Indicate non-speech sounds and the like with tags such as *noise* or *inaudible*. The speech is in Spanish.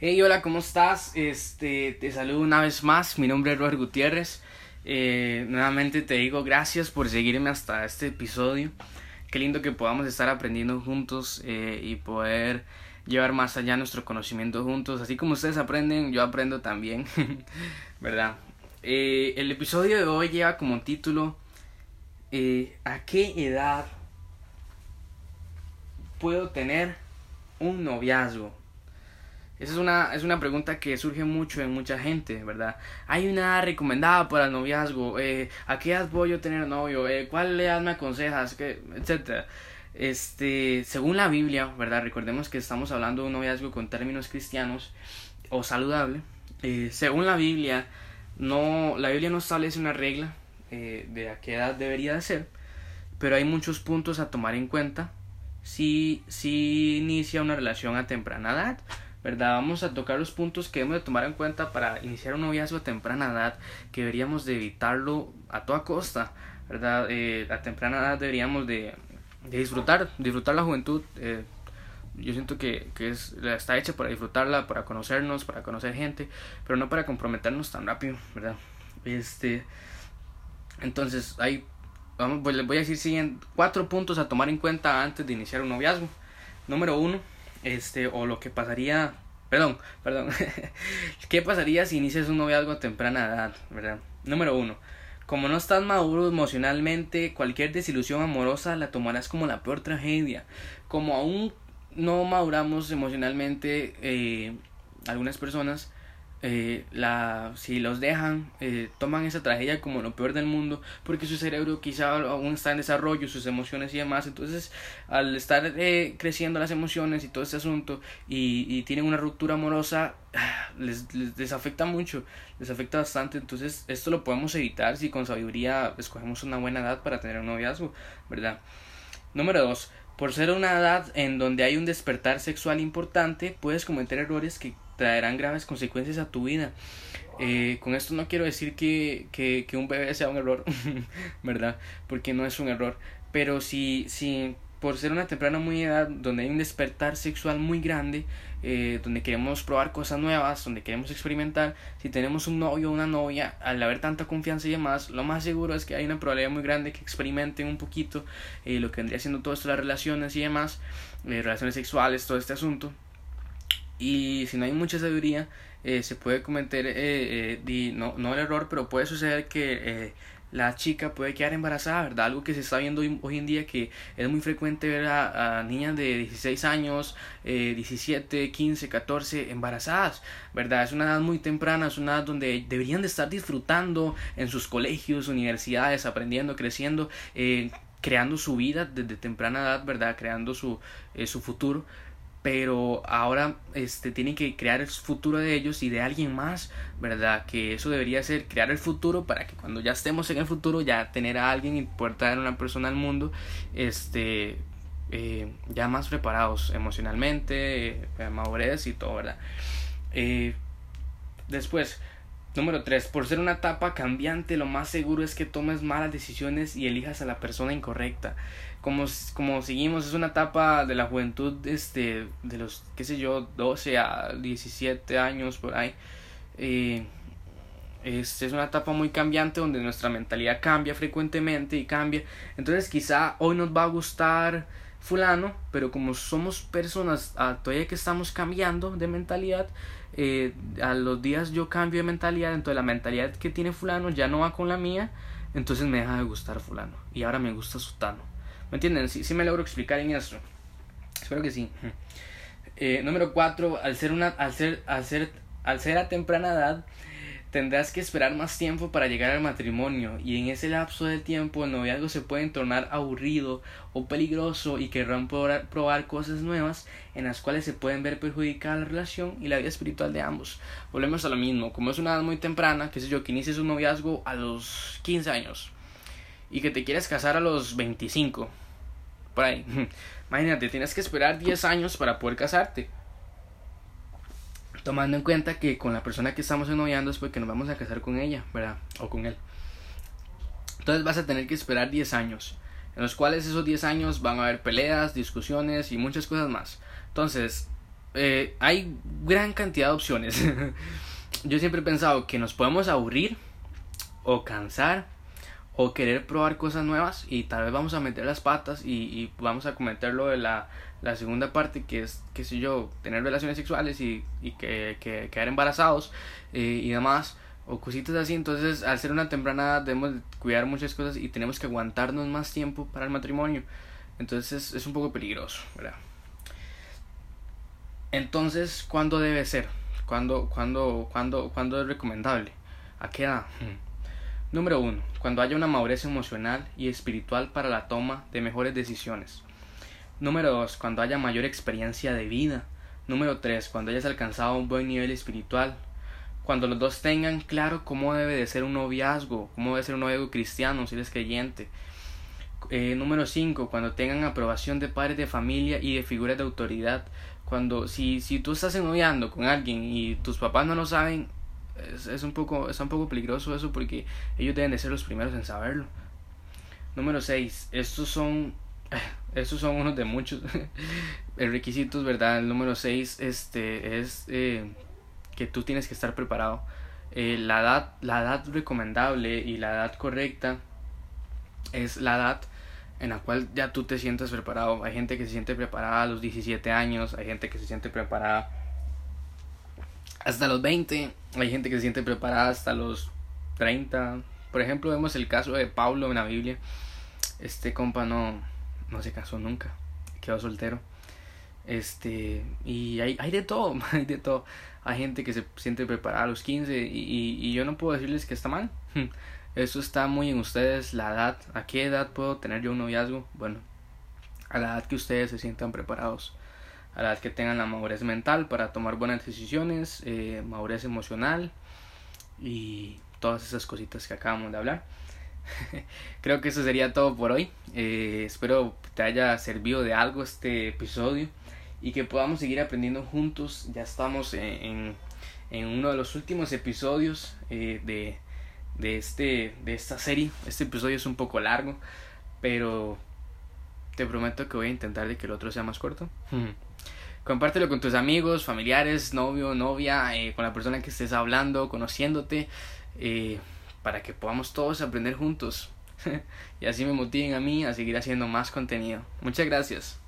Hey, hola, ¿cómo estás? Este, te saludo una vez más. Mi nombre es Robert Gutiérrez. Eh, nuevamente te digo gracias por seguirme hasta este episodio. Qué lindo que podamos estar aprendiendo juntos eh, y poder llevar más allá nuestro conocimiento juntos. Así como ustedes aprenden, yo aprendo también, *laughs* ¿verdad? Eh, el episodio de hoy lleva como título ¿A qué edad puedo tener un noviazgo? Esa es una, es una pregunta que surge mucho en mucha gente, ¿verdad? Hay una recomendada para el noviazgo, eh, ¿a qué edad voy a tener novio? Eh, ¿Cuál edad me aconsejas? ¿Qué? Etcétera. Este, según la Biblia, ¿verdad? Recordemos que estamos hablando de un noviazgo con términos cristianos o saludable. Eh, según la Biblia, no, la Biblia no establece una regla eh, de a qué edad debería de ser, pero hay muchos puntos a tomar en cuenta si, si inicia una relación a temprana edad ¿verdad? Vamos a tocar los puntos que debemos de tomar en cuenta para iniciar un noviazgo a temprana edad, que deberíamos de evitarlo a toda costa, ¿verdad? Eh, a temprana edad deberíamos de, de disfrutar, disfrutar la juventud. Eh, yo siento que, que es, está hecha para disfrutarla, para conocernos, para conocer gente, pero no para comprometernos tan rápido, ¿verdad? Este, entonces, hay, vamos, pues les voy a decir siguen cuatro puntos a tomar en cuenta antes de iniciar un noviazgo. Número uno, este, o lo que pasaría, perdón, *laughs* perdón, *laughs* ¿qué pasaría si inicias un noviazgo a temprana edad, verdad? Número uno, como no estás maduro emocionalmente, cualquier desilusión amorosa la tomarás como la peor tragedia. Como aún no maduramos emocionalmente, eh, algunas personas eh, la, si los dejan, eh, toman esa tragedia como lo peor del mundo, porque su cerebro quizá aún está en desarrollo, sus emociones y demás. Entonces, al estar eh, creciendo las emociones y todo este asunto, y, y tienen una ruptura amorosa, les, les, les, afecta mucho, les afecta bastante. Entonces, esto lo podemos evitar si con sabiduría escogemos una buena edad para tener un noviazgo, ¿verdad? Número dos, por ser una edad en donde hay un despertar sexual importante, puedes cometer errores que traerán graves consecuencias a tu vida. Eh, con esto no quiero decir que, que, que un bebé sea un error, *laughs* ¿verdad? Porque no es un error. Pero si, si por ser una temprana muy edad donde hay un despertar sexual muy grande, eh, donde queremos probar cosas nuevas, donde queremos experimentar, si tenemos un novio o una novia, al haber tanta confianza y demás, lo más seguro es que hay una probabilidad muy grande que experimenten un poquito eh, lo que vendría siendo todo esto, las relaciones y demás, eh, relaciones sexuales, todo este asunto. Y si no hay mucha sabiduría, eh, se puede cometer, eh, eh, no, no el error, pero puede suceder que la chica puede quedar embarazada, ¿verdad? Algo que se está viendo hoy, en día que es muy frecuente ver a, a niñas de 16 años, eh, 17, 15, 14 embarazadas, ¿verdad? Es una edad muy temprana, es una edad donde deberían de estar disfrutando en sus colegios, universidades, aprendiendo, creciendo, eh, creando su vida desde temprana edad, ¿verdad? Creando su, eh, su futuro pero ahora este tienen que crear el futuro de ellos y de alguien más, ¿verdad? Que eso debería ser crear el futuro para que cuando ya estemos en el futuro ya tener a alguien y poder traer una persona al mundo este eh, ya más preparados emocionalmente, eh, y todo, ¿verdad? Eh, después, número 3, por ser una etapa cambiante, lo más seguro es que tomes malas decisiones y elijas a la persona incorrecta como, como seguimos, es una etapa de la juventud este, de los, qué sé yo, 12 a 17 años por ahí. Eh, es, es una etapa muy cambiante donde nuestra mentalidad cambia frecuentemente y cambia. Entonces quizá hoy nos va a gustar fulano, pero como somos personas ah, todavía que estamos cambiando de mentalidad, eh, a los días yo cambio de mentalidad, entonces la mentalidad que tiene fulano ya no va con la mía, entonces me deja de gustar fulano y ahora me gusta sutano. ¿Me entienden? Sí, sí me logro explicar en eso. Espero que sí. Eh, número 4. Al ser, una, al, ser, al, ser, al ser a temprana edad, tendrás que esperar más tiempo para llegar al matrimonio y en ese lapso de tiempo el noviazgo se puede tornar aburrido o peligroso y querrán probar, cosas nuevas en las cuales se pueden ver perjudicada la relación y la vida espiritual de ambos. Volvemos a lo mismo, como es una edad muy temprana, que sé yo, que inicies un noviazgo a los 15 años y que te quieres casar a los 25. Por ahí. *laughs* Imagínate, tienes que esperar 10 años para poder casarte. Tomando en cuenta que con la persona que estamos ennoviando es porque nos vamos a casar con ella, ¿verdad? O con él. Entonces vas a tener que esperar 10 años. En los cuales esos 10 años van a haber peleas, discusiones y muchas cosas más. Entonces, eh, hay gran cantidad de opciones. *laughs* Yo siempre he pensado que nos podemos aburrir o cansar o querer probar cosas nuevas y tal vez vamos a meter las patas y, y vamos a cometer lo de la, la, segunda parte que es, qué sé yo, tener relaciones sexuales y, y que, que, quedar embarazados eh, y demás o cositas así. Entonces, al ser una temprana debemos cuidar muchas cosas y tenemos que aguantarnos más tiempo para el matrimonio. Entonces, es un poco peligroso, ¿verdad? Entonces, ¿cuándo debe ser? ¿Cuándo, cuándo, cuándo, cuándo es recomendable? ¿A qué edad? Número uno, cuando haya una madurez emocional y espiritual para la toma de mejores decisiones. Número dos, cuando haya mayor experiencia de vida. Número tres, cuando hayas alcanzado un buen nivel espiritual, cuando los dos tengan claro cómo debe de ser un noviazgo, cómo debe ser un noviazgo cristiano si eres creyente. Eh, número 5. Cuando tengan aprobación de padres de familia y de figuras de autoridad. Cuando si, si tú estás noviando con alguien y tus papás no lo saben, es, es, un poco, es un poco peligroso eso porque ellos deben de ser los primeros en saberlo. Número 6. Estos son *laughs* estos son unos de muchos *laughs* requisitos, ¿verdad? El número 6 este, es eh, que tú tienes que estar preparado. Eh, la, edad, la edad recomendable y la edad correcta es la edad en la cual ya tú te sientes preparado. Hay gente que se siente preparada a los 17 años, hay gente que se siente preparada hasta los 20, hay gente que se siente preparada hasta los 30. Por ejemplo, vemos el caso de Pablo en la Biblia. Este compa no, no se casó nunca, quedó soltero. Este, y hay, hay de todo, *laughs* hay de todo. Hay gente que se siente preparada a los 15 y, y, yo no puedo decirles que está mal. *laughs* Eso está muy en ustedes, la edad. ¿A qué edad puedo tener yo un noviazgo? Bueno, a la edad que ustedes se sientan preparados. A la edad que tengan la madurez mental para tomar buenas decisiones, eh, madurez emocional y todas esas cositas que acabamos de hablar. *laughs* Creo que eso sería todo por hoy. Eh, espero te haya servido de algo este episodio y que podamos seguir aprendiendo juntos. Ya estamos en, en, uno de los últimos episodios eh, de, de, este, de esta serie. Este episodio es un poco largo, pero te prometo que voy a intentar de que el otro sea más corto. Compártelo con tus amigos, familiares, novio, novia, eh, con la persona que estés hablando, conociéndote, eh, para que podamos todos aprender juntos. *laughs* y así me motiven a mí a seguir haciendo más contenido. Muchas gracias.